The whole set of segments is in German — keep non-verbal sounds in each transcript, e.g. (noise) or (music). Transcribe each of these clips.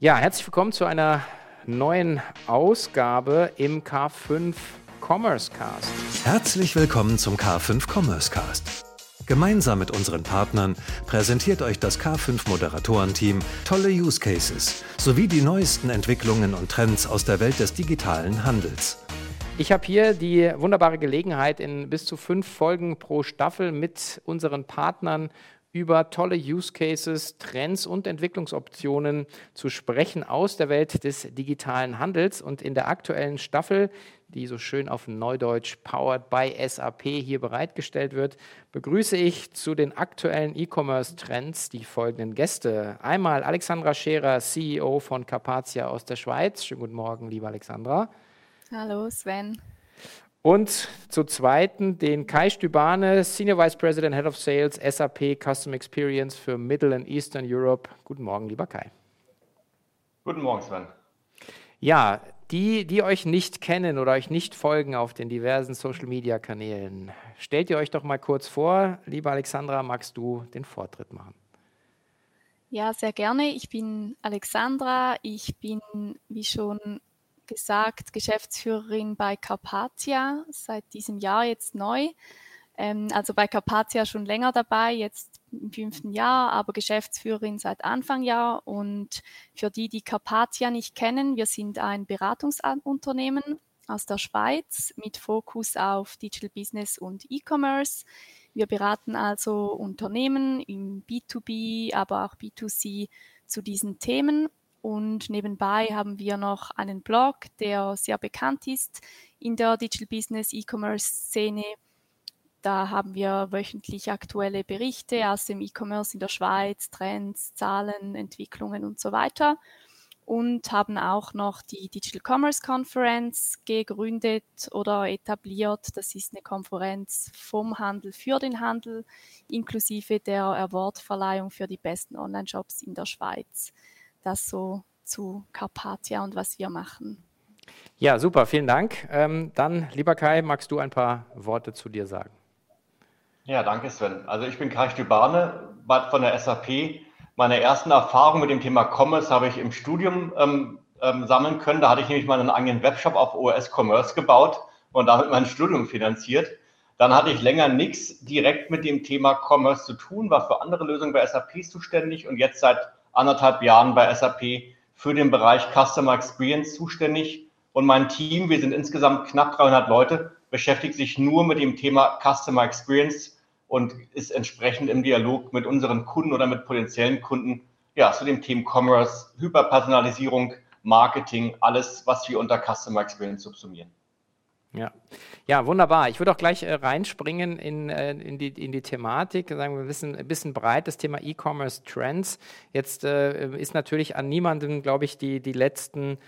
Ja, herzlich willkommen zu einer neuen Ausgabe im K5 Commerce Cast. Herzlich willkommen zum K5 Commerce Cast. Gemeinsam mit unseren Partnern präsentiert euch das K5 Moderatorenteam tolle Use Cases sowie die neuesten Entwicklungen und Trends aus der Welt des digitalen Handels. Ich habe hier die wunderbare Gelegenheit, in bis zu fünf Folgen pro Staffel mit unseren Partnern über tolle Use Cases, Trends und Entwicklungsoptionen zu sprechen aus der Welt des digitalen Handels. Und in der aktuellen Staffel, die so schön auf Neudeutsch Powered by SAP hier bereitgestellt wird, begrüße ich zu den aktuellen E-Commerce-Trends die folgenden Gäste. Einmal Alexandra Scherer, CEO von Carpathia aus der Schweiz. Schönen guten Morgen, liebe Alexandra. Hallo, Sven. Und zu zweiten den Kai Stübane, Senior Vice President, Head of Sales, SAP Custom Experience für Middle and Eastern Europe. Guten Morgen, lieber Kai. Guten Morgen, Sven. Ja, die, die euch nicht kennen oder euch nicht folgen auf den diversen Social-Media-Kanälen, stellt ihr euch doch mal kurz vor. Liebe Alexandra, magst du den Vortritt machen? Ja, sehr gerne. Ich bin Alexandra. Ich bin, wie schon gesagt, Geschäftsführerin bei Carpathia, seit diesem Jahr jetzt neu. Ähm, also bei Carpathia schon länger dabei, jetzt im fünften Jahr, aber Geschäftsführerin seit Anfang Jahr. Und für die, die Carpathia nicht kennen, wir sind ein Beratungsunternehmen aus der Schweiz mit Fokus auf Digital Business und E-Commerce. Wir beraten also Unternehmen im B2B, aber auch B2C zu diesen Themen und nebenbei haben wir noch einen Blog, der sehr bekannt ist in der Digital Business E-Commerce Szene. Da haben wir wöchentlich aktuelle Berichte aus dem E-Commerce in der Schweiz, Trends, Zahlen, Entwicklungen und so weiter. Und haben auch noch die Digital Commerce Conference gegründet oder etabliert. Das ist eine Konferenz vom Handel für den Handel, inklusive der Awardverleihung für die besten Online-Shops in der Schweiz das so zu Carpathia und was wir machen. Ja, super, vielen Dank. Ähm, dann, lieber Kai, magst du ein paar Worte zu dir sagen? Ja, danke Sven. Also ich bin Kai Stübane von der SAP. Meine ersten Erfahrungen mit dem Thema Commerce habe ich im Studium ähm, ähm, sammeln können. Da hatte ich nämlich mal einen eigenen Webshop auf OS Commerce gebaut und damit mein Studium finanziert. Dann hatte ich länger nichts direkt mit dem Thema Commerce zu tun, war für andere Lösungen bei SAP zuständig und jetzt seit anderthalb Jahren bei SAP für den Bereich Customer Experience zuständig. Und mein Team, wir sind insgesamt knapp 300 Leute, beschäftigt sich nur mit dem Thema Customer Experience und ist entsprechend im Dialog mit unseren Kunden oder mit potenziellen Kunden ja, zu dem Thema Commerce, Hyperpersonalisierung, Marketing, alles, was wir unter Customer Experience subsumieren. Ja. ja, wunderbar. Ich würde auch gleich äh, reinspringen in, äh, in, die, in die Thematik, sagen wir ein bisschen, ein bisschen breit, das Thema E-Commerce Trends. Jetzt äh, ist natürlich an niemandem, glaube ich, die, die letzten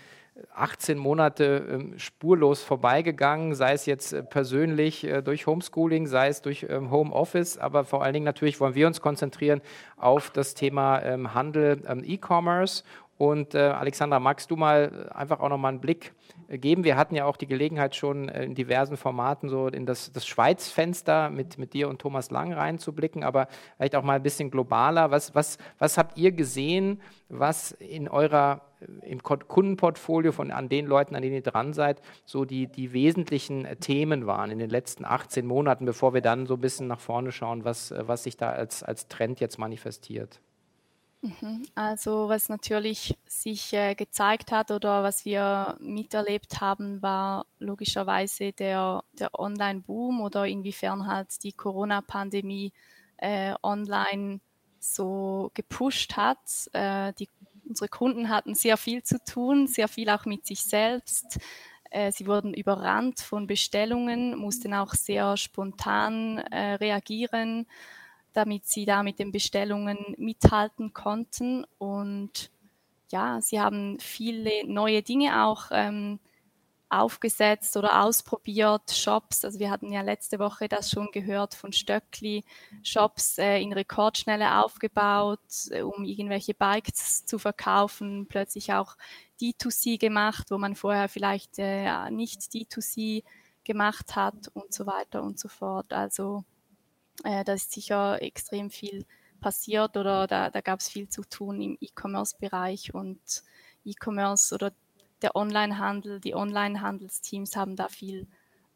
18 Monate ähm, spurlos vorbeigegangen, sei es jetzt äh, persönlich äh, durch Homeschooling, sei es durch ähm, Homeoffice, aber vor allen Dingen natürlich wollen wir uns konzentrieren auf das Thema ähm, Handel, ähm, E-Commerce. Und äh, Alexandra, magst du mal äh, einfach auch noch mal einen Blick geben. Wir hatten ja auch die Gelegenheit schon äh, in diversen Formaten so in das, das Schweiz-Fenster mit, mit dir und Thomas Lang reinzublicken, aber vielleicht auch mal ein bisschen globaler. Was, was, was habt ihr gesehen, was in eurer im Kundenportfolio von an den Leuten, an denen ihr dran seid, so die, die wesentlichen äh, Themen waren in den letzten 18 Monaten, bevor wir dann so ein bisschen nach vorne schauen, was, äh, was sich da als, als Trend jetzt manifestiert? Mhm. Also was natürlich sich äh, gezeigt hat oder was wir miterlebt haben, war logischerweise der, der Online-Boom oder inwiefern halt die Corona-Pandemie äh, online so gepusht hat. Äh, die, unsere Kunden hatten sehr viel zu tun, sehr viel auch mit sich selbst. Äh, sie wurden überrannt von Bestellungen, mussten auch sehr spontan äh, reagieren damit sie da mit den Bestellungen mithalten konnten. Und ja, sie haben viele neue Dinge auch ähm, aufgesetzt oder ausprobiert, Shops. Also wir hatten ja letzte Woche das schon gehört von Stöckli, Shops äh, in Rekordschnelle aufgebaut, äh, um irgendwelche Bikes zu verkaufen, plötzlich auch D2C gemacht, wo man vorher vielleicht äh, nicht D2C gemacht hat und so weiter und so fort. Also äh, da ist sicher extrem viel passiert oder da, da gab es viel zu tun im E-Commerce-Bereich und E-Commerce oder der Onlinehandel, die Online-Handelsteams haben da viel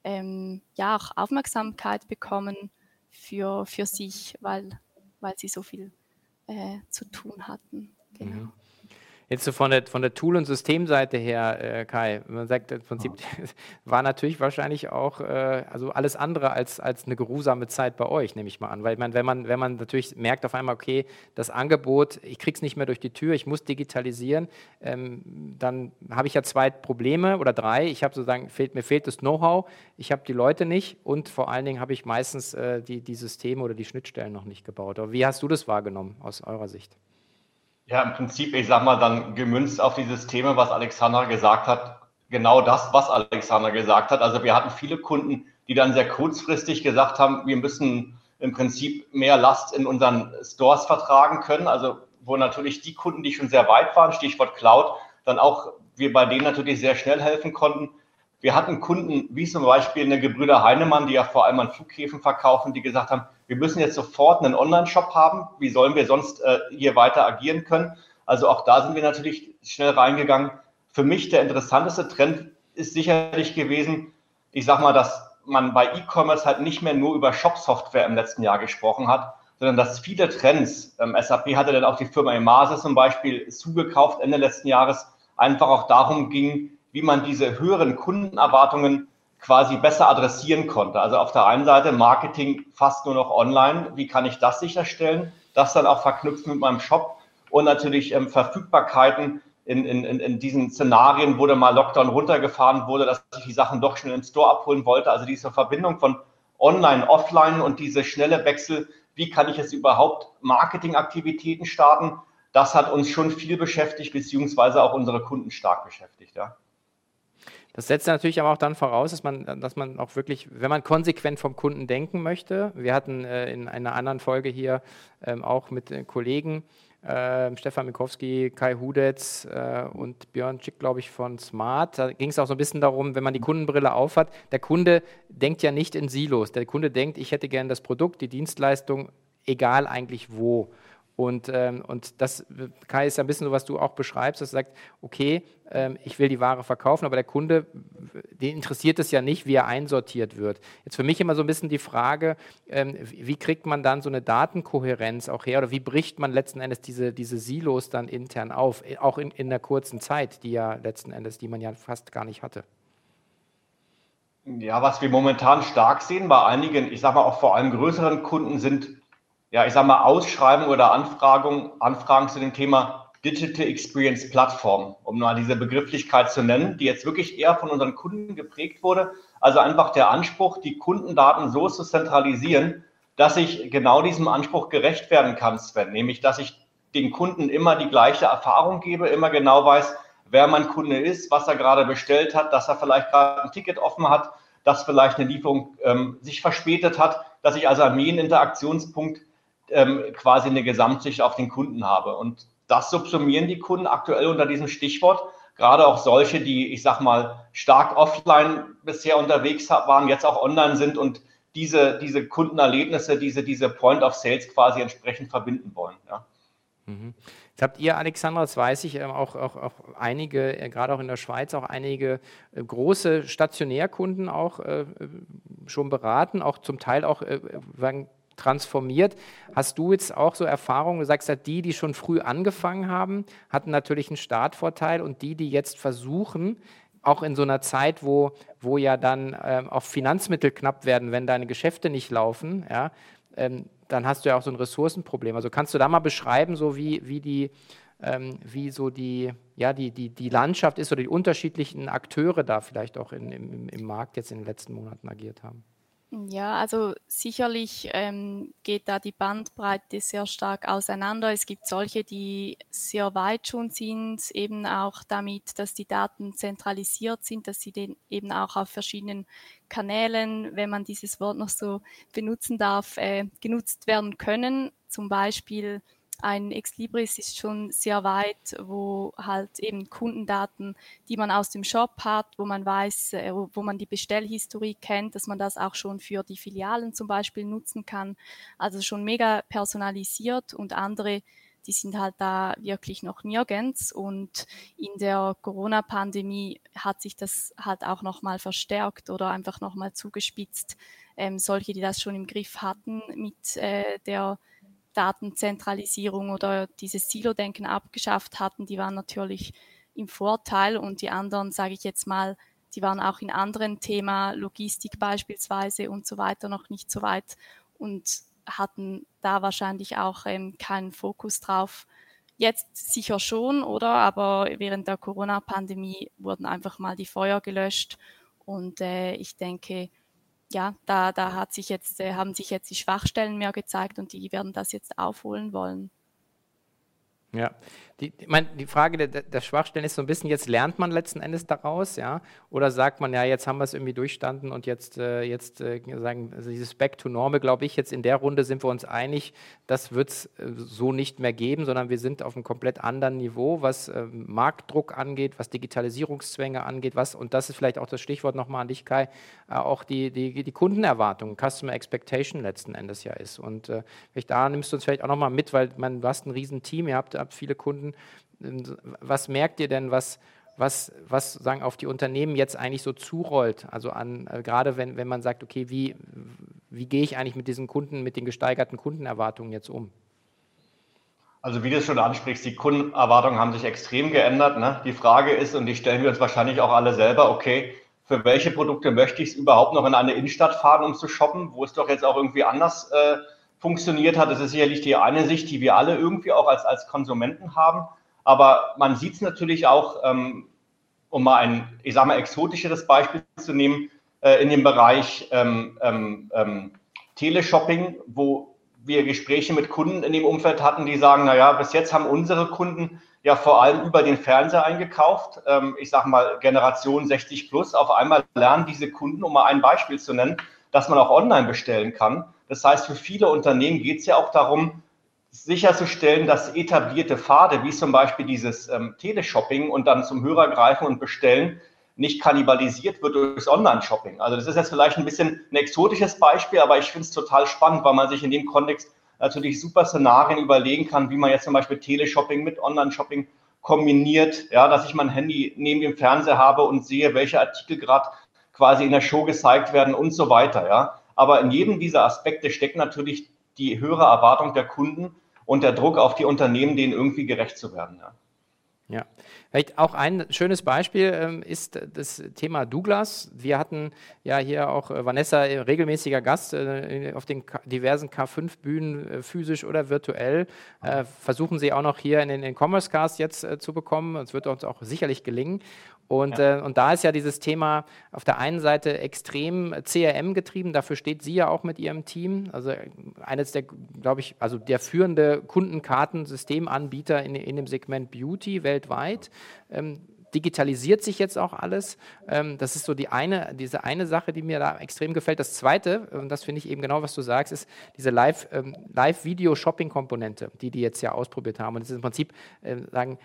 ähm, ja, auch Aufmerksamkeit bekommen für, für sich, weil, weil sie so viel äh, zu tun hatten. Genau. Mhm. Jetzt so von der, von der Tool- und Systemseite her, äh, Kai, man sagt im Prinzip, ja. (laughs) war natürlich wahrscheinlich auch äh, also alles andere als, als eine geruhsame Zeit bei euch, nehme ich mal an. Weil man, wenn, man, wenn man natürlich merkt auf einmal, okay, das Angebot, ich kriege es nicht mehr durch die Tür, ich muss digitalisieren, ähm, dann habe ich ja zwei Probleme oder drei. Ich habe sozusagen, fehlt, mir fehlt das Know-how, ich habe die Leute nicht und vor allen Dingen habe ich meistens äh, die, die Systeme oder die Schnittstellen noch nicht gebaut. Aber wie hast du das wahrgenommen aus eurer Sicht? Ja, im Prinzip, ich sag mal, dann gemünzt auf dieses Thema, was Alexander gesagt hat, genau das, was Alexander gesagt hat. Also wir hatten viele Kunden, die dann sehr kurzfristig gesagt haben, wir müssen im Prinzip mehr Last in unseren Stores vertragen können. Also wo natürlich die Kunden, die schon sehr weit waren, Stichwort Cloud, dann auch wir bei denen natürlich sehr schnell helfen konnten. Wir hatten Kunden, wie zum Beispiel eine Gebrüder Heinemann, die ja vor allem an Flughäfen verkaufen, die gesagt haben, wir müssen jetzt sofort einen Online-Shop haben. Wie sollen wir sonst äh, hier weiter agieren können? Also auch da sind wir natürlich schnell reingegangen. Für mich der interessanteste Trend ist sicherlich gewesen, ich sag mal, dass man bei E-Commerce halt nicht mehr nur über Shop-Software im letzten Jahr gesprochen hat, sondern dass viele Trends, ähm, SAP hatte dann auch die Firma Emase zum Beispiel zugekauft Ende letzten Jahres, einfach auch darum ging, wie man diese höheren Kundenerwartungen quasi besser adressieren konnte. Also auf der einen Seite Marketing fast nur noch online. Wie kann ich das sicherstellen? Das dann auch verknüpfen mit meinem Shop und natürlich ähm, Verfügbarkeiten in, in, in diesen Szenarien, wo dann mal Lockdown runtergefahren wurde, dass ich die Sachen doch schnell im Store abholen wollte. Also diese Verbindung von Online, Offline und diese schnelle Wechsel, wie kann ich jetzt überhaupt Marketingaktivitäten starten? Das hat uns schon viel beschäftigt, beziehungsweise auch unsere Kunden stark beschäftigt. Ja. Das setzt natürlich aber auch dann voraus, dass man, dass man auch wirklich, wenn man konsequent vom Kunden denken möchte, wir hatten äh, in einer anderen Folge hier ähm, auch mit äh, Kollegen, äh, Stefan Mikowski, Kai Hudetz äh, und Björn Schick, glaube ich, von Smart. Da ging es auch so ein bisschen darum, wenn man die Kundenbrille aufhat, der Kunde denkt ja nicht in Silos. Der Kunde denkt, ich hätte gerne das Produkt, die Dienstleistung, egal eigentlich wo. Und, ähm, und das, Kai, ist ja ein bisschen so, was du auch beschreibst, dass du sagst, okay, ähm, ich will die Ware verkaufen, aber der Kunde, den interessiert es ja nicht, wie er einsortiert wird. Jetzt für mich immer so ein bisschen die Frage, ähm, wie kriegt man dann so eine Datenkohärenz auch her oder wie bricht man letzten Endes diese, diese Silos dann intern auf, auch in, in der kurzen Zeit, die ja letzten Endes, die man ja fast gar nicht hatte. Ja, was wir momentan stark sehen bei einigen, ich sage mal auch vor allem größeren Kunden, sind ja, ich sage mal, Ausschreibungen oder Anfragen, Anfragen zu dem Thema Digital Experience Plattform, um mal diese Begrifflichkeit zu nennen, die jetzt wirklich eher von unseren Kunden geprägt wurde. Also einfach der Anspruch, die Kundendaten so zu zentralisieren, dass ich genau diesem Anspruch gerecht werden kann, Sven, nämlich dass ich den Kunden immer die gleiche Erfahrung gebe, immer genau weiß, wer mein Kunde ist, was er gerade bestellt hat, dass er vielleicht gerade ein Ticket offen hat, dass vielleicht eine Lieferung ähm, sich verspätet hat, dass ich also an jeden Interaktionspunkt ähm, quasi eine Gesamtsicht auf den Kunden habe. Und das subsumieren die Kunden aktuell unter diesem Stichwort. Gerade auch solche, die, ich sag mal, stark offline bisher unterwegs waren, jetzt auch online sind und diese, diese Kundenerlebnisse, diese, diese Point of Sales quasi entsprechend verbinden wollen. Ja. Mhm. Jetzt habt ihr, Alexandra, das weiß ich, ähm, auch, auch, auch einige, äh, gerade auch in der Schweiz, auch einige äh, große Stationärkunden auch äh, schon beraten, auch zum Teil auch transformiert. Hast du jetzt auch so Erfahrungen, du sagst die, die schon früh angefangen haben, hatten natürlich einen Startvorteil und die, die jetzt versuchen, auch in so einer Zeit, wo, wo ja dann ähm, auch Finanzmittel knapp werden, wenn deine Geschäfte nicht laufen, ja, ähm, dann hast du ja auch so ein Ressourcenproblem. Also kannst du da mal beschreiben, so wie, wie die, ähm, wie so die, ja, die, die, die Landschaft ist oder die unterschiedlichen Akteure da vielleicht auch in, im, im Markt jetzt in den letzten Monaten agiert haben? Ja, also sicherlich ähm, geht da die Bandbreite sehr stark auseinander. Es gibt solche, die sehr weit schon sind, eben auch damit, dass die Daten zentralisiert sind, dass sie den eben auch auf verschiedenen Kanälen, wenn man dieses Wort noch so benutzen darf, äh, genutzt werden können. Zum Beispiel ein Exlibris ist schon sehr weit, wo halt eben Kundendaten, die man aus dem Shop hat, wo man weiß, äh, wo man die Bestellhistorie kennt, dass man das auch schon für die Filialen zum Beispiel nutzen kann. Also schon mega personalisiert und andere, die sind halt da wirklich noch nirgends. Und in der Corona-Pandemie hat sich das halt auch nochmal verstärkt oder einfach nochmal zugespitzt. Ähm, solche, die das schon im Griff hatten mit äh, der Datenzentralisierung oder dieses Silo-Denken abgeschafft hatten, die waren natürlich im Vorteil und die anderen, sage ich jetzt mal, die waren auch in anderen Themen, Logistik beispielsweise und so weiter, noch nicht so weit und hatten da wahrscheinlich auch ähm, keinen Fokus drauf. Jetzt sicher schon, oder? Aber während der Corona-Pandemie wurden einfach mal die Feuer gelöscht und äh, ich denke, ja, da, da hat sich jetzt, äh, haben sich jetzt die Schwachstellen mehr gezeigt und die werden das jetzt aufholen wollen. Ja, die, ich meine, die Frage der, der, Schwachstellen ist so ein bisschen, jetzt lernt man letzten Endes daraus, ja? Oder sagt man, ja, jetzt haben wir es irgendwie durchstanden und jetzt, äh, jetzt äh, sagen, also dieses Back to Normal, glaube ich, jetzt in der Runde sind wir uns einig, das wird es äh, so nicht mehr geben, sondern wir sind auf einem komplett anderen Niveau, was äh, Marktdruck angeht, was Digitalisierungszwänge angeht, was, und das ist vielleicht auch das Stichwort nochmal an dich, Kai, äh, auch die, die, die Kundenerwartung, Customer Expectation letzten Endes ja ist. Und äh, da nimmst du uns vielleicht auch nochmal mit, weil man, du hast ein Riesenteam, ihr habt, habt viele Kunden, Kunden. Was merkt ihr denn, was, was, was sagen, auf die Unternehmen jetzt eigentlich so zurollt? Also an, äh, gerade wenn, wenn man sagt, okay, wie, wie gehe ich eigentlich mit diesen Kunden, mit den gesteigerten Kundenerwartungen jetzt um? Also wie du es schon ansprichst, die Kundenerwartungen haben sich extrem geändert. Ne? Die Frage ist, und die stellen wir uns wahrscheinlich auch alle selber, okay, für welche Produkte möchte ich es überhaupt noch in eine Innenstadt fahren, um zu shoppen, wo es doch jetzt auch irgendwie anders äh, funktioniert hat. Das ist sicherlich die eine Sicht, die wir alle irgendwie auch als, als Konsumenten haben. Aber man sieht es natürlich auch, ähm, um mal ein, ich sage mal, exotischeres Beispiel zu nehmen, äh, in dem Bereich ähm, ähm, ähm, Teleshopping, wo wir Gespräche mit Kunden in dem Umfeld hatten, die sagen, naja, bis jetzt haben unsere Kunden ja vor allem über den Fernseher eingekauft. Ähm, ich sage mal Generation 60 plus. Auf einmal lernen diese Kunden, um mal ein Beispiel zu nennen, dass man auch online bestellen kann. Das heißt, für viele Unternehmen geht es ja auch darum, sicherzustellen, dass etablierte Pfade, wie zum Beispiel dieses ähm, Teleshopping und dann zum Hörer greifen und bestellen, nicht kannibalisiert wird durchs Online-Shopping. Also das ist jetzt vielleicht ein bisschen ein exotisches Beispiel, aber ich finde es total spannend, weil man sich in dem Kontext natürlich super Szenarien überlegen kann, wie man jetzt zum Beispiel Teleshopping mit Online-Shopping kombiniert, ja, dass ich mein Handy neben dem Fernseher habe und sehe, welche Artikel gerade quasi in der Show gezeigt werden und so weiter, ja. Aber in jedem dieser Aspekte steckt natürlich die höhere Erwartung der Kunden und der Druck auf die Unternehmen, denen irgendwie gerecht zu werden. Ja. Ja, vielleicht auch ein schönes Beispiel ähm, ist das Thema Douglas. Wir hatten ja hier auch äh, Vanessa, äh, regelmäßiger Gast äh, auf den diversen K5-Bühnen, äh, physisch oder virtuell. Äh, versuchen sie auch noch hier in den, den Commerce Cast jetzt zu bekommen. Es wird uns auch sicherlich gelingen. Und, ja. äh, und da ist ja dieses Thema auf der einen Seite extrem CRM getrieben, dafür steht sie ja auch mit ihrem Team. Also eines der, glaube ich, also der führende Kundenkartensystemanbieter in, in dem Segment Beauty weltweit. Ähm, digitalisiert sich jetzt auch alles. Ähm, das ist so die eine, diese eine Sache, die mir da extrem gefällt. Das zweite, und das finde ich eben genau, was du sagst, ist diese ähm, Live-Video-Shopping-Komponente, die die jetzt ja ausprobiert haben. Und das ist im Prinzip, äh, sagen,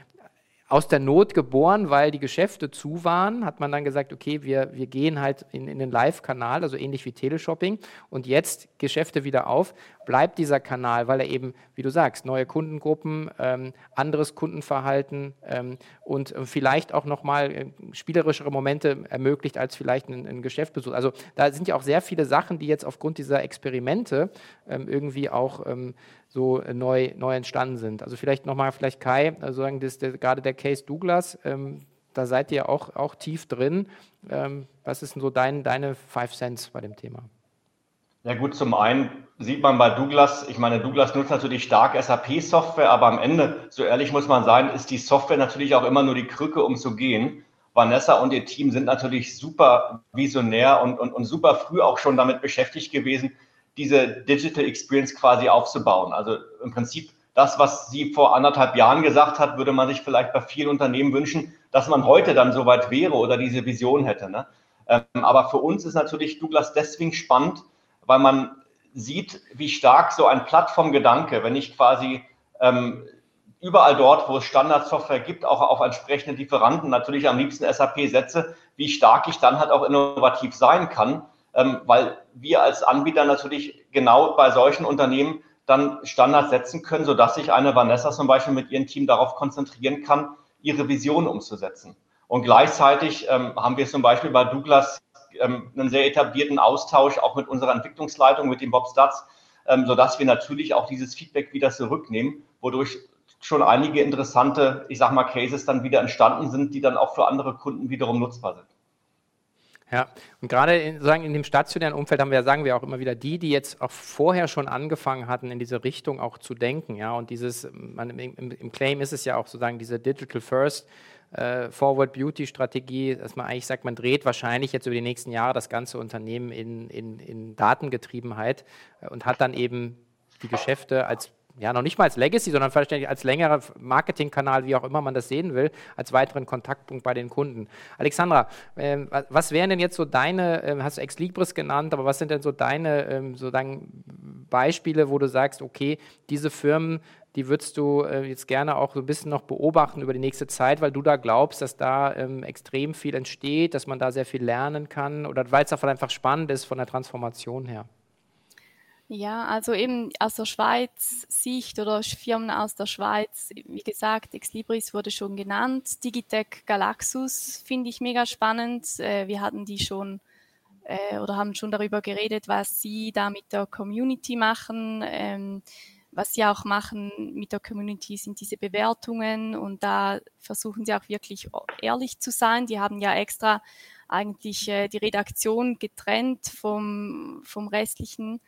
aus der Not geboren, weil die Geschäfte zu waren, hat man dann gesagt, okay, wir, wir gehen halt in, in den Live-Kanal, also ähnlich wie Teleshopping. Und jetzt Geschäfte wieder auf, bleibt dieser Kanal, weil er eben, wie du sagst, neue Kundengruppen, ähm, anderes Kundenverhalten ähm, und vielleicht auch nochmal äh, spielerischere Momente ermöglicht als vielleicht ein, ein, Geschäftsbesuch. Also da sind ja auch sehr viele Sachen, die jetzt aufgrund dieser Experimente ähm, irgendwie auch ähm, so neu, neu entstanden sind. Also vielleicht nochmal, vielleicht Kai, also das, der, gerade der Case Douglas, ähm, da seid ihr auch, auch tief drin. Ähm, was ist denn so dein, deine Five Cents bei dem Thema? Ja gut, zum einen sieht man bei Douglas, ich meine, Douglas nutzt natürlich stark SAP-Software, aber am Ende, so ehrlich muss man sein, ist die Software natürlich auch immer nur die Krücke, um zu gehen. Vanessa und ihr Team sind natürlich super visionär und, und, und super früh auch schon damit beschäftigt gewesen, diese Digital Experience quasi aufzubauen. Also im Prinzip das, was sie vor anderthalb Jahren gesagt hat, würde man sich vielleicht bei vielen Unternehmen wünschen, dass man heute dann soweit wäre oder diese Vision hätte. Ne? Ähm, aber für uns ist natürlich Douglas deswegen spannend, weil man sieht, wie stark so ein Plattformgedanke, wenn ich quasi ähm, überall dort, wo es Standardsoftware gibt, auch auf entsprechende Lieferanten, natürlich am liebsten SAP setze, wie stark ich dann halt auch innovativ sein kann, ähm, weil wir als Anbieter natürlich genau bei solchen Unternehmen dann Standards setzen können, sodass sich eine Vanessa zum Beispiel mit ihrem Team darauf konzentrieren kann, ihre Vision umzusetzen. Und gleichzeitig ähm, haben wir zum Beispiel bei Douglas ähm, einen sehr etablierten Austausch auch mit unserer Entwicklungsleitung, mit dem Bob Stutz, sodass wir natürlich auch dieses Feedback wieder zurücknehmen, wodurch schon einige interessante, ich sag mal, Cases dann wieder entstanden sind, die dann auch für andere Kunden wiederum nutzbar sind. Ja, und gerade in, sagen, in dem stationären Umfeld haben wir, sagen wir auch immer wieder, die, die jetzt auch vorher schon angefangen hatten, in diese Richtung auch zu denken, ja, und dieses, man, im, im, Claim ist es ja auch sozusagen diese Digital First äh, Forward Beauty Strategie, dass man eigentlich sagt, man dreht wahrscheinlich jetzt über die nächsten Jahre das ganze Unternehmen in, in, in Datengetriebenheit äh, und hat dann eben die Geschäfte als ja, noch nicht mal als Legacy, sondern vielleicht als längerer Marketingkanal, wie auch immer man das sehen will, als weiteren Kontaktpunkt bei den Kunden. Alexandra, äh, was wären denn jetzt so deine, äh, hast du Ex Libris genannt, aber was sind denn so deine ähm, so Beispiele, wo du sagst, okay, diese Firmen, die würdest du äh, jetzt gerne auch so ein bisschen noch beobachten über die nächste Zeit, weil du da glaubst, dass da ähm, extrem viel entsteht, dass man da sehr viel lernen kann oder weil es einfach spannend ist von der Transformation her? Ja, also eben aus der Schweiz Sicht oder Firmen aus der Schweiz, wie gesagt, Exlibris wurde schon genannt. Digitec Galaxus finde ich mega spannend. Äh, wir hatten die schon äh, oder haben schon darüber geredet, was sie da mit der Community machen. Ähm, was sie auch machen mit der Community sind diese Bewertungen und da versuchen sie auch wirklich ehrlich zu sein. Die haben ja extra eigentlich äh, die Redaktion getrennt vom, vom restlichen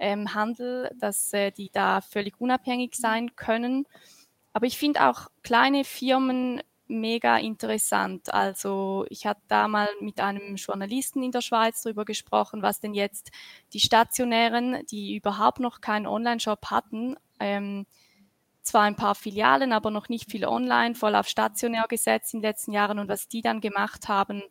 ähm, Handel, dass äh, die da völlig unabhängig sein können. Aber ich finde auch kleine Firmen mega interessant. Also ich hatte da mal mit einem Journalisten in der Schweiz darüber gesprochen, was denn jetzt die stationären, die überhaupt noch keinen Online-Shop hatten, ähm, zwar ein paar Filialen, aber noch nicht viel online, voll auf stationär gesetzt in den letzten Jahren und was die dann gemacht haben,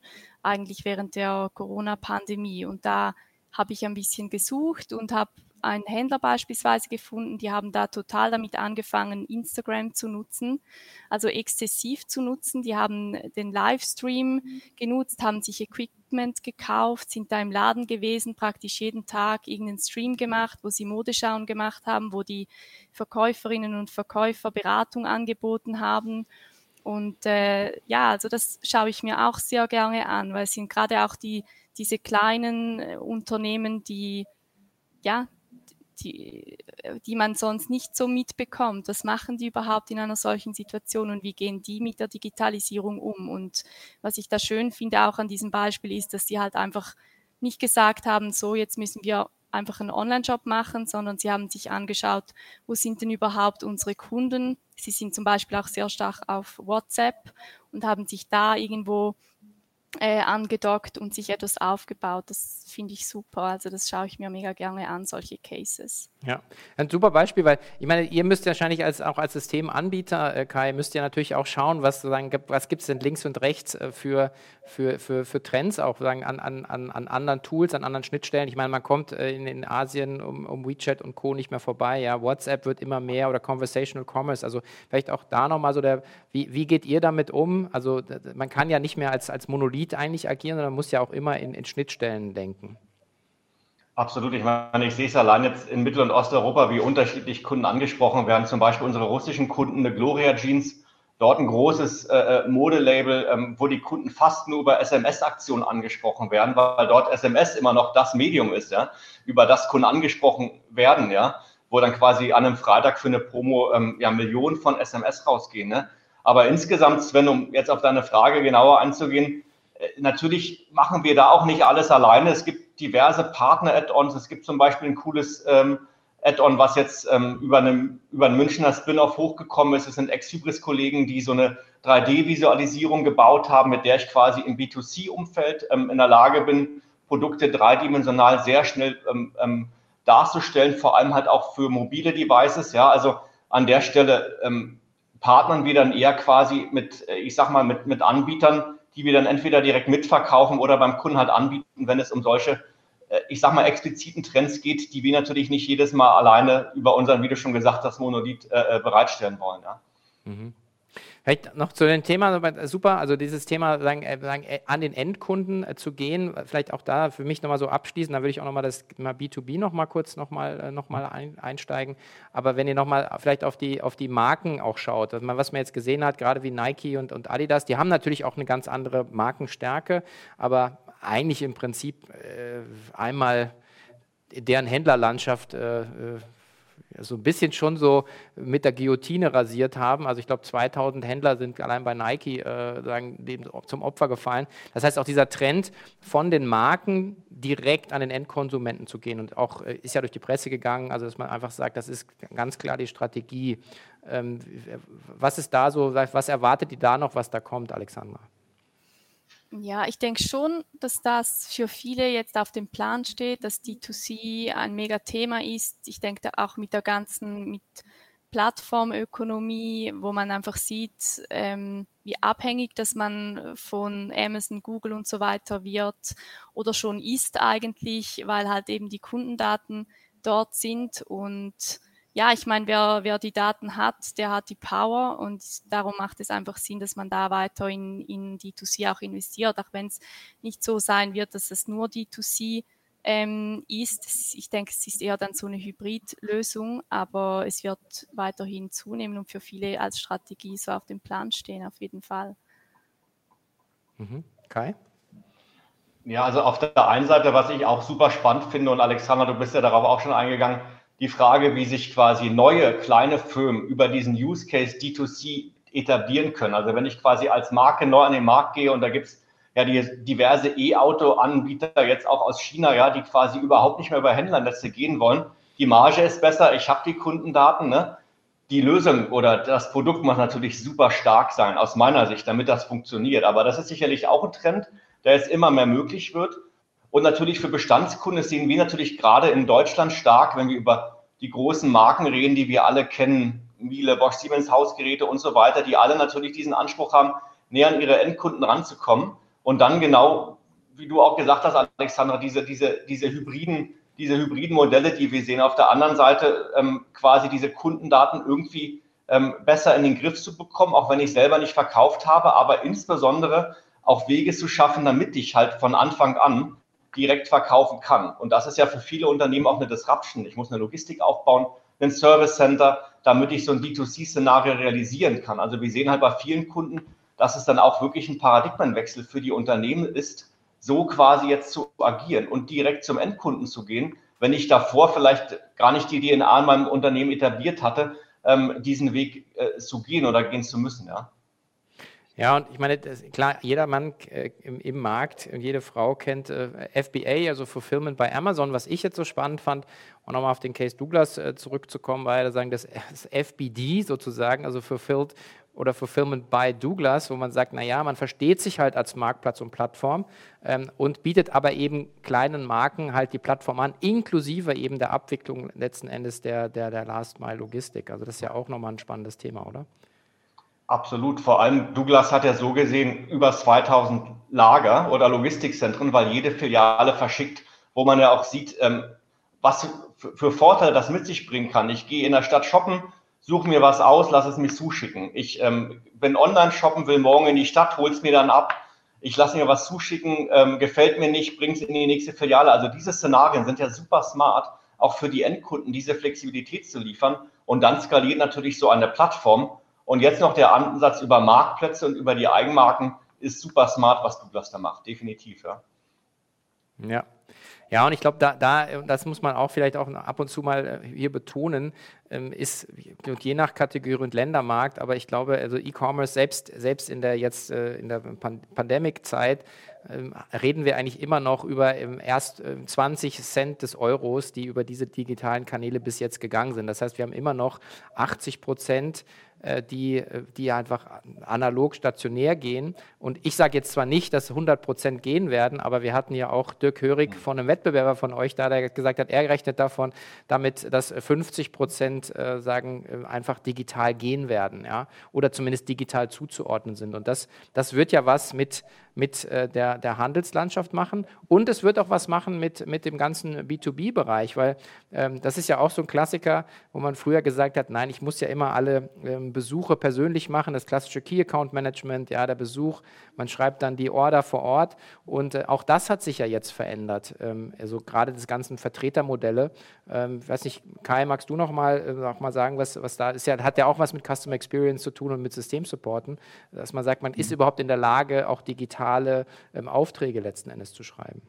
eigentlich während der Corona-Pandemie. Und da habe ich ein bisschen gesucht und habe einen Händler beispielsweise gefunden, die haben da total damit angefangen, Instagram zu nutzen, also exzessiv zu nutzen. Die haben den Livestream genutzt, haben sich Equipment gekauft, sind da im Laden gewesen, praktisch jeden Tag irgendeinen Stream gemacht, wo sie Modeschauen gemacht haben, wo die Verkäuferinnen und Verkäufer Beratung angeboten haben. Und äh, ja, also das schaue ich mir auch sehr gerne an, weil es sind gerade auch die diese kleinen äh, Unternehmen, die, ja, die, die man sonst nicht so mitbekommt. Was machen die überhaupt in einer solchen Situation und wie gehen die mit der Digitalisierung um? Und was ich da schön finde auch an diesem Beispiel ist, dass sie halt einfach nicht gesagt haben, so jetzt müssen wir einfach einen Online-Job machen, sondern sie haben sich angeschaut, wo sind denn überhaupt unsere Kunden? Sie sind zum Beispiel auch sehr stark auf WhatsApp und haben sich da irgendwo äh, angedockt und sich etwas aufgebaut. Das finde ich super. Also das schaue ich mir mega gerne an, solche Cases. Ja, ein super Beispiel, weil ich meine, ihr müsst ja wahrscheinlich als, auch als Systemanbieter, äh, Kai, müsst ihr natürlich auch schauen, was, was gibt es denn links und rechts äh, für, für, für, für Trends auch sagen, an, an, an anderen Tools, an anderen Schnittstellen. Ich meine, man kommt äh, in, in Asien um, um WeChat und Co. nicht mehr vorbei. Ja, WhatsApp wird immer mehr oder Conversational Commerce. Also vielleicht auch da nochmal so der, wie, wie geht ihr damit um? Also man kann ja nicht mehr als, als Monolith eigentlich agieren, sondern muss ja auch immer in, in Schnittstellen denken. Absolut. Ich meine, ich sehe es allein jetzt in Mittel- und Osteuropa, wie unterschiedlich Kunden angesprochen werden. Zum Beispiel unsere russischen Kunden, eine Gloria Jeans, dort ein großes äh, äh Modelabel, ähm, wo die Kunden fast nur über SMS-Aktionen angesprochen werden, weil dort SMS immer noch das Medium ist, ja, über das Kunden angesprochen werden, ja, wo dann quasi an einem Freitag für eine Promo ähm, ja, Millionen von SMS rausgehen. Ne? Aber insgesamt, Sven, um jetzt auf deine Frage genauer einzugehen, äh, natürlich machen wir da auch nicht alles alleine. Es gibt diverse Partner-Add-ons. Es gibt zum Beispiel ein cooles ähm, Add-on, was jetzt ähm, über, einem, über einen Münchner Spin-off hochgekommen ist. Es sind Ex-Hybris-Kollegen, die so eine 3D-Visualisierung gebaut haben, mit der ich quasi im B2C-Umfeld ähm, in der Lage bin, Produkte dreidimensional sehr schnell ähm, ähm, darzustellen, vor allem halt auch für mobile Devices. Ja, also an der Stelle ähm, partnern wir dann eher quasi mit, äh, ich sag mal, mit, mit Anbietern, die wir dann entweder direkt mitverkaufen oder beim Kunden halt anbieten, wenn es um solche äh, ich sag mal, expliziten Trends geht, die wir natürlich nicht jedes Mal alleine über unseren, wie du schon gesagt hast, Monolith äh, äh bereitstellen wollen. Ja. Mhm. Vielleicht noch zu dem Thema, super, also dieses Thema sagen, äh, sagen, äh, an den Endkunden äh, zu gehen, vielleicht auch da für mich nochmal so abschließen, da würde ich auch nochmal das mal B2B nochmal kurz nochmal noch mal ein, einsteigen. Aber wenn ihr nochmal vielleicht auf die, auf die Marken auch schaut, was man, was man jetzt gesehen hat, gerade wie Nike und, und Adidas, die haben natürlich auch eine ganz andere Markenstärke, aber eigentlich im Prinzip äh, einmal deren Händlerlandschaft äh, so ein bisschen schon so mit der Guillotine rasiert haben. Also ich glaube, 2000 Händler sind allein bei Nike äh, sagen, zum Opfer gefallen. Das heißt, auch dieser Trend von den Marken direkt an den Endkonsumenten zu gehen und auch äh, ist ja durch die Presse gegangen, also dass man einfach sagt, das ist ganz klar die Strategie. Ähm, was ist da so, was erwartet ihr da noch, was da kommt, Alexandra? Ja, ich denke schon, dass das für viele jetzt auf dem Plan steht, dass D2C ein mega Thema ist. Ich denke auch mit der ganzen, mit Plattformökonomie, wo man einfach sieht, ähm, wie abhängig dass man von Amazon, Google und so weiter wird oder schon ist eigentlich, weil halt eben die Kundendaten dort sind und ja, ich meine, wer, wer die Daten hat, der hat die Power und darum macht es einfach Sinn, dass man da weiter in, in D2C auch investiert, auch wenn es nicht so sein wird, dass es nur D2C ähm, ist. Ich denke, es ist eher dann so eine Hybridlösung, aber es wird weiterhin zunehmen und für viele als Strategie so auf dem Plan stehen, auf jeden Fall. Mhm. Kai? Ja, also auf der einen Seite, was ich auch super spannend finde, und Alexander, du bist ja darauf auch schon eingegangen, die Frage, wie sich quasi neue kleine Firmen über diesen Use Case D2C etablieren können. Also wenn ich quasi als Marke neu an den Markt gehe und da gibt es ja die diverse E-Auto-Anbieter jetzt auch aus China, ja, die quasi überhaupt nicht mehr über Händlernetze gehen wollen. Die Marge ist besser, ich habe die Kundendaten, ne? Die Lösung oder das Produkt muss natürlich super stark sein, aus meiner Sicht, damit das funktioniert. Aber das ist sicherlich auch ein Trend, der jetzt immer mehr möglich wird. Und natürlich für Bestandskunden sehen wir natürlich gerade in Deutschland stark, wenn wir über die großen Marken reden, die wir alle kennen, Miele, Bosch, Siemens, Hausgeräte und so weiter, die alle natürlich diesen Anspruch haben, näher an ihre Endkunden ranzukommen. Und dann genau, wie du auch gesagt hast, Alexandra, diese, diese, diese hybriden, diese hybriden Modelle, die wir sehen, auf der anderen Seite ähm, quasi diese Kundendaten irgendwie ähm, besser in den Griff zu bekommen, auch wenn ich selber nicht verkauft habe, aber insbesondere auch Wege zu schaffen, damit ich halt von Anfang an direkt verkaufen kann. Und das ist ja für viele Unternehmen auch eine Disruption. Ich muss eine Logistik aufbauen, ein Service Center, damit ich so ein D2C-Szenario realisieren kann. Also wir sehen halt bei vielen Kunden, dass es dann auch wirklich ein Paradigmenwechsel für die Unternehmen ist, so quasi jetzt zu agieren und direkt zum Endkunden zu gehen, wenn ich davor vielleicht gar nicht die DNA in meinem Unternehmen etabliert hatte, ähm, diesen Weg äh, zu gehen oder gehen zu müssen. Ja. Ja, und ich meine, das, klar, jeder Mann äh, im, im, Markt und jede Frau kennt äh, FBA, also Fulfillment bei Amazon. Was ich jetzt so spannend fand, um nochmal auf den Case Douglas äh, zurückzukommen, war ja sagen, das, das FBD sozusagen, also Fulfilled oder Fulfillment by Douglas, wo man sagt, naja, man versteht sich halt als Marktplatz und Plattform ähm, und bietet aber eben kleinen Marken halt die Plattform an, inklusive eben der Abwicklung letzten Endes der, der, der Last-Mile-Logistik. Also das ist ja auch nochmal ein spannendes Thema, oder? Absolut. Vor allem Douglas hat ja so gesehen über 2000 Lager oder Logistikzentren, weil jede Filiale verschickt, wo man ja auch sieht, ähm, was für Vorteile das mit sich bringen kann. Ich gehe in der Stadt shoppen, suche mir was aus, lasse es mir zuschicken. Ich ähm, bin online shoppen, will morgen in die Stadt, hole es mir dann ab. Ich lasse mir was zuschicken, ähm, gefällt mir nicht, bringe es in die nächste Filiale. Also diese Szenarien sind ja super smart, auch für die Endkunden diese Flexibilität zu liefern. Und dann skaliert natürlich so eine Plattform und jetzt noch der Ansatz über Marktplätze und über die Eigenmarken ist super smart, was Douglas da macht, definitiv, ja. Ja, ja, und ich glaube, da, da, das muss man auch vielleicht auch ab und zu mal äh, hier betonen, ähm, ist je nach Kategorie und Ländermarkt, aber ich glaube, also E-Commerce selbst, selbst in der jetzt äh, in der Pandemic-Zeit ähm, reden wir eigentlich immer noch über ähm, erst 20 Cent des Euros, die über diese digitalen Kanäle bis jetzt gegangen sind. Das heißt, wir haben immer noch 80 Prozent die, die einfach analog stationär gehen. Und ich sage jetzt zwar nicht, dass 100 Prozent gehen werden, aber wir hatten ja auch Dirk Hörig von einem Wettbewerber von euch da, der gesagt hat, er rechnet davon, damit, dass 50 Prozent äh, sagen, äh, einfach digital gehen werden, ja, oder zumindest digital zuzuordnen sind. Und das, das wird ja was mit, mit äh, der, der Handelslandschaft machen. Und es wird auch was machen mit, mit dem ganzen B2B-Bereich, weil ähm, das ist ja auch so ein Klassiker, wo man früher gesagt hat, nein, ich muss ja immer alle ähm, Besuche persönlich machen, das klassische Key Account Management, ja, der Besuch, man schreibt dann die Order vor Ort und äh, auch das hat sich ja jetzt verändert. Ähm, also gerade das ganzen Vertretermodelle. Ähm, weiß nicht, Kai, magst du noch mal, äh, noch mal sagen, was, was da ist? Ja, hat ja auch was mit Customer Experience zu tun und mit Systemsupporten, dass man sagt, man ist überhaupt in der Lage, auch digitale ähm, Aufträge letzten Endes zu schreiben.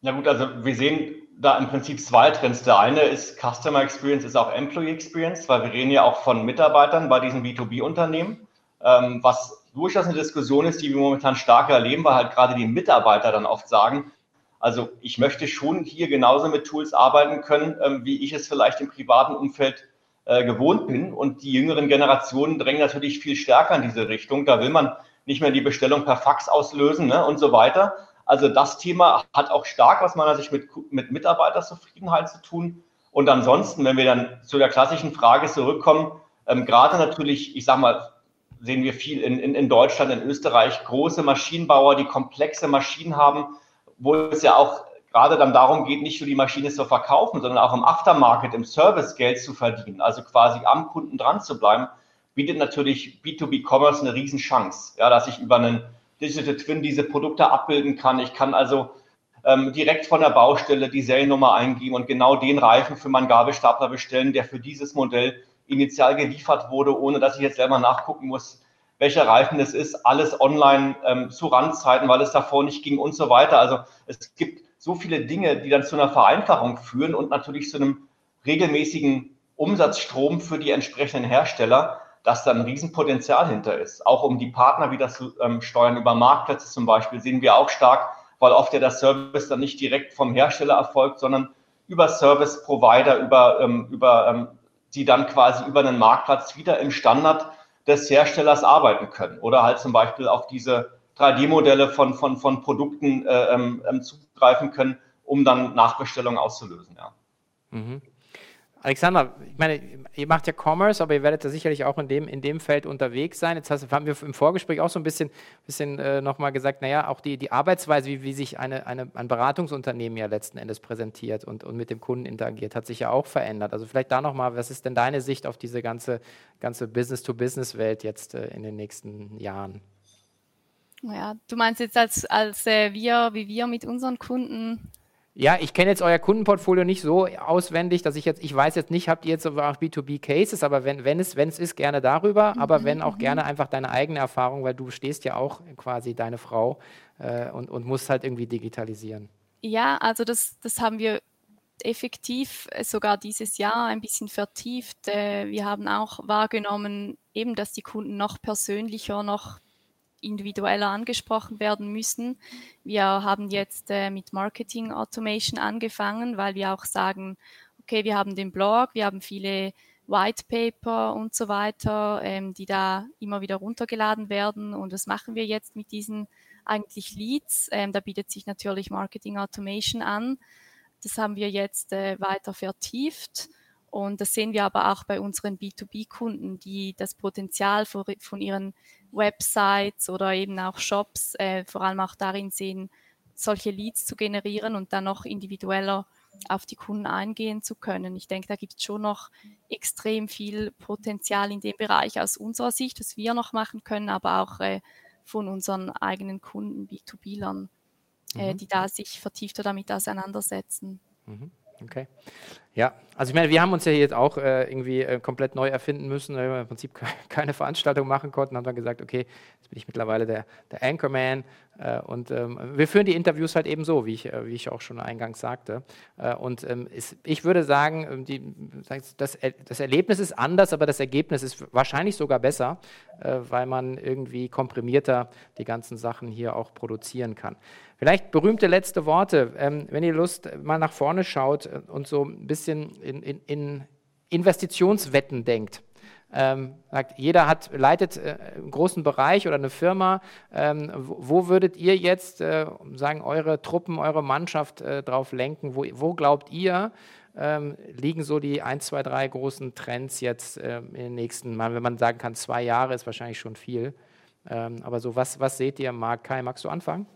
Na gut, also wir sehen da im Prinzip zwei Trends. Der eine ist Customer Experience, ist auch Employee Experience, weil wir reden ja auch von Mitarbeitern bei diesen B2B-Unternehmen, ähm, was durchaus eine Diskussion ist, die wir momentan stark erleben, weil halt gerade die Mitarbeiter dann oft sagen, also ich möchte schon hier genauso mit Tools arbeiten können, ähm, wie ich es vielleicht im privaten Umfeld äh, gewohnt bin. Und die jüngeren Generationen drängen natürlich viel stärker in diese Richtung. Da will man nicht mehr die Bestellung per Fax auslösen ne, und so weiter. Also das Thema hat auch stark aus meiner Sicht mit, mit Mitarbeiterzufriedenheit zu tun. Und ansonsten, wenn wir dann zu der klassischen Frage zurückkommen, ähm, gerade natürlich, ich sage mal, sehen wir viel in, in, in Deutschland, in Österreich, große Maschinenbauer, die komplexe Maschinen haben, wo es ja auch gerade dann darum geht, nicht nur die Maschine zu verkaufen, sondern auch im Aftermarket, im Service Geld zu verdienen, also quasi am Kunden dran zu bleiben, bietet natürlich B2B-Commerce eine Riesenchance, ja, dass ich über einen Digital Twin diese Produkte abbilden kann. Ich kann also ähm, direkt von der Baustelle die Seriennummer eingeben und genau den Reifen für meinen Gabelstapler bestellen, der für dieses Modell initial geliefert wurde, ohne dass ich jetzt selber nachgucken muss, welcher Reifen es ist, alles online ähm, zu Randzeiten, weil es davor nicht ging und so weiter. Also es gibt so viele Dinge, die dann zu einer Vereinfachung führen und natürlich zu einem regelmäßigen Umsatzstrom für die entsprechenden Hersteller, dass da ein Riesenpotenzial hinter ist. Auch um die Partner wieder zu ähm, steuern über Marktplätze zum Beispiel, sehen wir auch stark, weil oft ja der Service dann nicht direkt vom Hersteller erfolgt, sondern über Service Provider, über, ähm, über ähm, die dann quasi über einen Marktplatz wieder im Standard des Herstellers arbeiten können oder halt zum Beispiel auf diese 3D-Modelle von, von, von Produkten äh, ähm, ähm, zugreifen können, um dann Nachbestellungen auszulösen. Ja. Mhm. Alexander, ich meine, ihr macht ja Commerce, aber ihr werdet da sicherlich auch in dem, in dem Feld unterwegs sein. Jetzt hast, haben wir im Vorgespräch auch so ein bisschen, bisschen äh, nochmal gesagt, naja, auch die, die Arbeitsweise, wie, wie sich eine, eine, ein Beratungsunternehmen ja letzten Endes präsentiert und, und mit dem Kunden interagiert, hat sich ja auch verändert. Also vielleicht da nochmal, was ist denn deine Sicht auf diese ganze, ganze Business-to-Business-Welt jetzt äh, in den nächsten Jahren? Ja, du meinst jetzt als, als äh, wir, wie wir mit unseren Kunden ja, ich kenne jetzt euer Kundenportfolio nicht so auswendig, dass ich jetzt, ich weiß jetzt nicht, habt ihr jetzt auch B2B-Cases, aber wenn, wenn, es, wenn es ist, gerne darüber, mhm. aber wenn auch mhm. gerne einfach deine eigene Erfahrung, weil du stehst ja auch quasi deine Frau äh, und, und musst halt irgendwie digitalisieren. Ja, also das, das haben wir effektiv äh, sogar dieses Jahr ein bisschen vertieft. Äh, wir haben auch wahrgenommen, eben, dass die Kunden noch persönlicher, noch individueller angesprochen werden müssen. Wir haben jetzt äh, mit Marketing Automation angefangen, weil wir auch sagen, okay, wir haben den Blog, wir haben viele White Paper und so weiter, ähm, die da immer wieder runtergeladen werden. Und was machen wir jetzt mit diesen eigentlich Leads? Ähm, da bietet sich natürlich Marketing Automation an. Das haben wir jetzt äh, weiter vertieft. Und das sehen wir aber auch bei unseren B2B-Kunden, die das Potenzial von ihren Websites oder eben auch Shops äh, vor allem auch darin sehen, solche Leads zu generieren und dann noch individueller auf die Kunden eingehen zu können. Ich denke, da gibt es schon noch extrem viel Potenzial in dem Bereich aus unserer Sicht, was wir noch machen können, aber auch äh, von unseren eigenen Kunden, B2B-Lern, äh, mhm. die da sich vertiefter damit auseinandersetzen. Mhm. Okay. Ja, also ich meine, wir haben uns ja jetzt auch äh, irgendwie äh, komplett neu erfinden müssen, weil wir im Prinzip (laughs) keine Veranstaltung machen konnten, haben dann gesagt, okay, jetzt bin ich mittlerweile der, der Anchorman äh, und ähm, wir führen die Interviews halt eben so, wie ich, äh, wie ich auch schon eingangs sagte. Äh, und ähm, ist, ich würde sagen, ähm, die, das, das Erlebnis ist anders, aber das Ergebnis ist wahrscheinlich sogar besser, äh, weil man irgendwie komprimierter die ganzen Sachen hier auch produzieren kann. Vielleicht berühmte letzte Worte, ähm, wenn ihr Lust mal nach vorne schaut und so ein bisschen in, in, in Investitionswetten denkt. Ähm, sagt, jeder hat, leitet äh, einen großen Bereich oder eine Firma. Ähm, wo, wo, würdet ihr jetzt äh, sagen, eure Truppen, eure Mannschaft äh, drauf lenken? Wo, wo glaubt ihr, ähm, liegen so die 1, 2, 3 großen Trends jetzt ähm, in den nächsten, mal, wenn man sagen kann, zwei Jahre ist wahrscheinlich schon viel. Ähm, aber so, was, was seht ihr, Marc? Kai, magst du anfangen?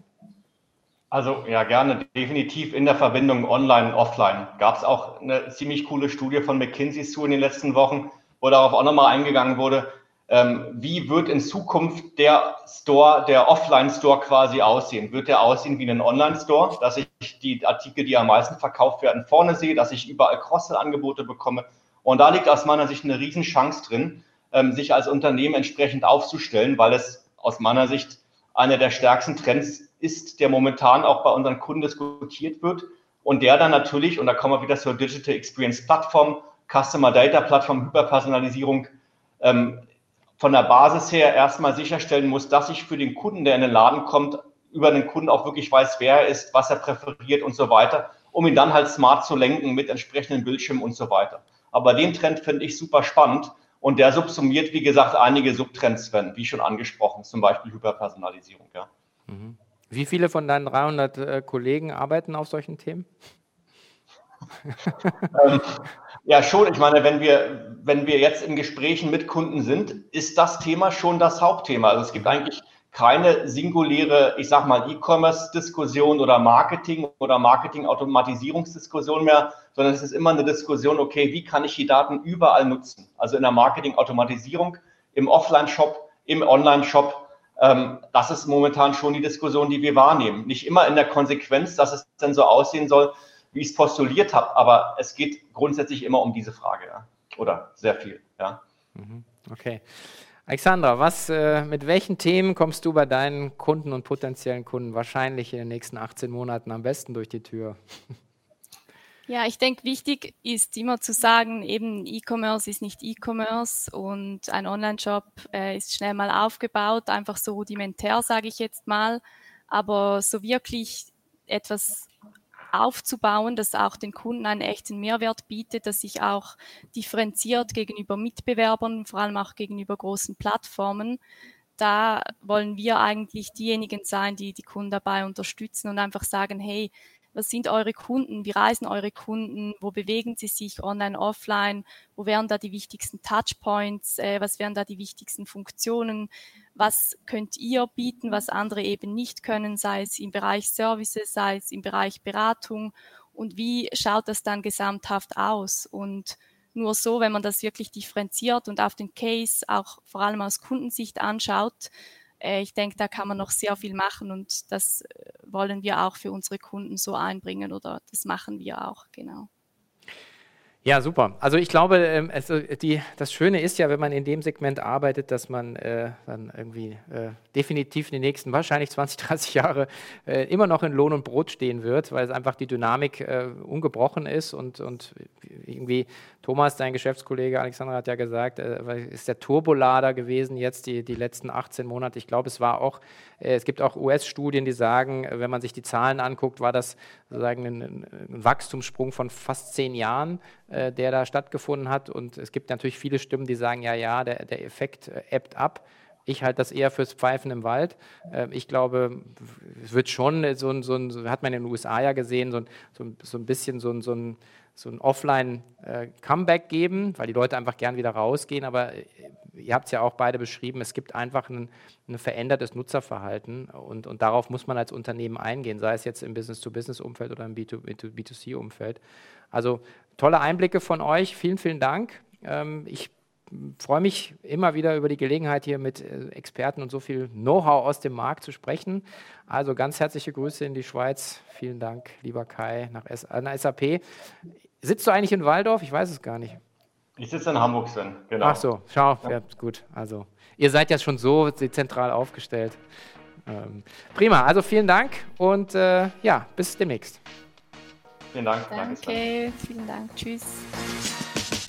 Also ja, gerne. Definitiv in der Verbindung online und offline. Gab es auch eine ziemlich coole Studie von McKinsey zu in den letzten Wochen, wo darauf auch nochmal eingegangen wurde, ähm, wie wird in Zukunft der Store, der Offline-Store quasi aussehen? Wird der aussehen wie ein Online-Store, dass ich die Artikel, die am meisten verkauft werden, vorne sehe, dass ich überall Cross-Angebote bekomme? Und da liegt aus meiner Sicht eine Riesenchance drin, ähm, sich als Unternehmen entsprechend aufzustellen, weil es aus meiner Sicht einer der stärksten Trends ist, der momentan auch bei unseren Kunden diskutiert wird und der dann natürlich, und da kommen wir wieder zur Digital Experience Plattform, Customer Data Plattform, Hyperpersonalisierung, ähm, von der Basis her erstmal sicherstellen muss, dass ich für den Kunden, der in den Laden kommt, über den Kunden auch wirklich weiß, wer er ist, was er präferiert und so weiter, um ihn dann halt smart zu lenken mit entsprechenden Bildschirmen und so weiter. Aber den Trend finde ich super spannend und der subsumiert, wie gesagt, einige Subtrends, wenn, wie schon angesprochen, zum Beispiel Hyperpersonalisierung. Ja. Mhm. Wie viele von deinen 300 äh, Kollegen arbeiten auf solchen Themen? (laughs) ähm, ja, schon. Ich meine, wenn wir, wenn wir jetzt in Gesprächen mit Kunden sind, ist das Thema schon das Hauptthema. Also es gibt eigentlich keine singuläre, ich sag mal, E-Commerce-Diskussion oder Marketing oder Marketing-Automatisierungsdiskussion mehr, sondern es ist immer eine Diskussion, okay, wie kann ich die Daten überall nutzen? Also in der Marketing-Automatisierung, im Offline-Shop, im Online-Shop, ähm, das ist momentan schon die Diskussion, die wir wahrnehmen. Nicht immer in der Konsequenz, dass es dann so aussehen soll, wie ich es postuliert habe, aber es geht grundsätzlich immer um diese Frage, ja. Oder sehr viel, ja. Mhm. Okay. Alexandra, was, äh, mit welchen Themen kommst du bei deinen Kunden und potenziellen Kunden wahrscheinlich in den nächsten 18 Monaten am besten durch die Tür? (laughs) Ja, ich denke, wichtig ist immer zu sagen, eben E-Commerce ist nicht E-Commerce und ein Online-Shop äh, ist schnell mal aufgebaut, einfach so rudimentär, sage ich jetzt mal. Aber so wirklich etwas aufzubauen, das auch den Kunden einen echten Mehrwert bietet, das sich auch differenziert gegenüber Mitbewerbern, vor allem auch gegenüber großen Plattformen. Da wollen wir eigentlich diejenigen sein, die die Kunden dabei unterstützen und einfach sagen, hey, was sind eure Kunden, wie reisen eure Kunden, wo bewegen sie sich online, offline, wo wären da die wichtigsten Touchpoints, äh, was wären da die wichtigsten Funktionen, was könnt ihr bieten, was andere eben nicht können, sei es im Bereich Services, sei es im Bereich Beratung? Und wie schaut das dann gesamthaft aus? Und nur so, wenn man das wirklich differenziert und auf den Case auch vor allem aus Kundensicht anschaut, ich denke, da kann man noch sehr viel machen und das äh, wollen wir auch für unsere Kunden so einbringen oder das machen wir auch, genau. Ja, super. Also ich glaube, also die, das Schöne ist ja, wenn man in dem Segment arbeitet, dass man äh, dann irgendwie äh, definitiv in den nächsten wahrscheinlich 20, 30 Jahre äh, immer noch in Lohn und Brot stehen wird, weil es einfach die Dynamik äh, ungebrochen ist und, und irgendwie Thomas, dein Geschäftskollege Alexander hat ja gesagt, äh, ist der Turbolader gewesen jetzt die, die letzten 18 Monate. Ich glaube, es war auch, es gibt auch US-Studien, die sagen, wenn man sich die Zahlen anguckt, war das sozusagen ein, ein Wachstumssprung von fast zehn Jahren, der da stattgefunden hat. Und es gibt natürlich viele Stimmen, die sagen, ja, ja, der, der Effekt äh, ebbt ab. Ich halte das eher fürs Pfeifen im Wald. Äh, ich glaube, es wird schon so ein, so ein, hat man in den USA ja gesehen, so ein, so ein bisschen so ein, so ein so ein Offline-Comeback geben, weil die Leute einfach gern wieder rausgehen. Aber äh, ihr habt es ja auch beide beschrieben, es gibt einfach ein, ein verändertes Nutzerverhalten und, und, darauf muss man als Unternehmen eingehen, sei es jetzt im Business-to-Business-Umfeld oder im B2C-Umfeld. Also tolle Einblicke von euch, vielen, vielen Dank. Ähm, ich freue mich immer wieder über die Gelegenheit, hier mit äh, Experten und so viel Know-how aus dem Markt zu sprechen. Also ganz herzliche Grüße in die Schweiz. Vielen Dank, lieber Kai, nach S an SAP. Sitzt du eigentlich in Waldorf? Ich weiß es gar nicht. Ich sitze in Hamburg, Sven, genau. Ach so, schau, ja. Ja, gut. Also, ihr seid ja schon so zentral aufgestellt. Ähm, prima, also vielen Dank und äh, ja, bis demnächst. Vielen Dank. Danke, Danke vielen Dank. Tschüss.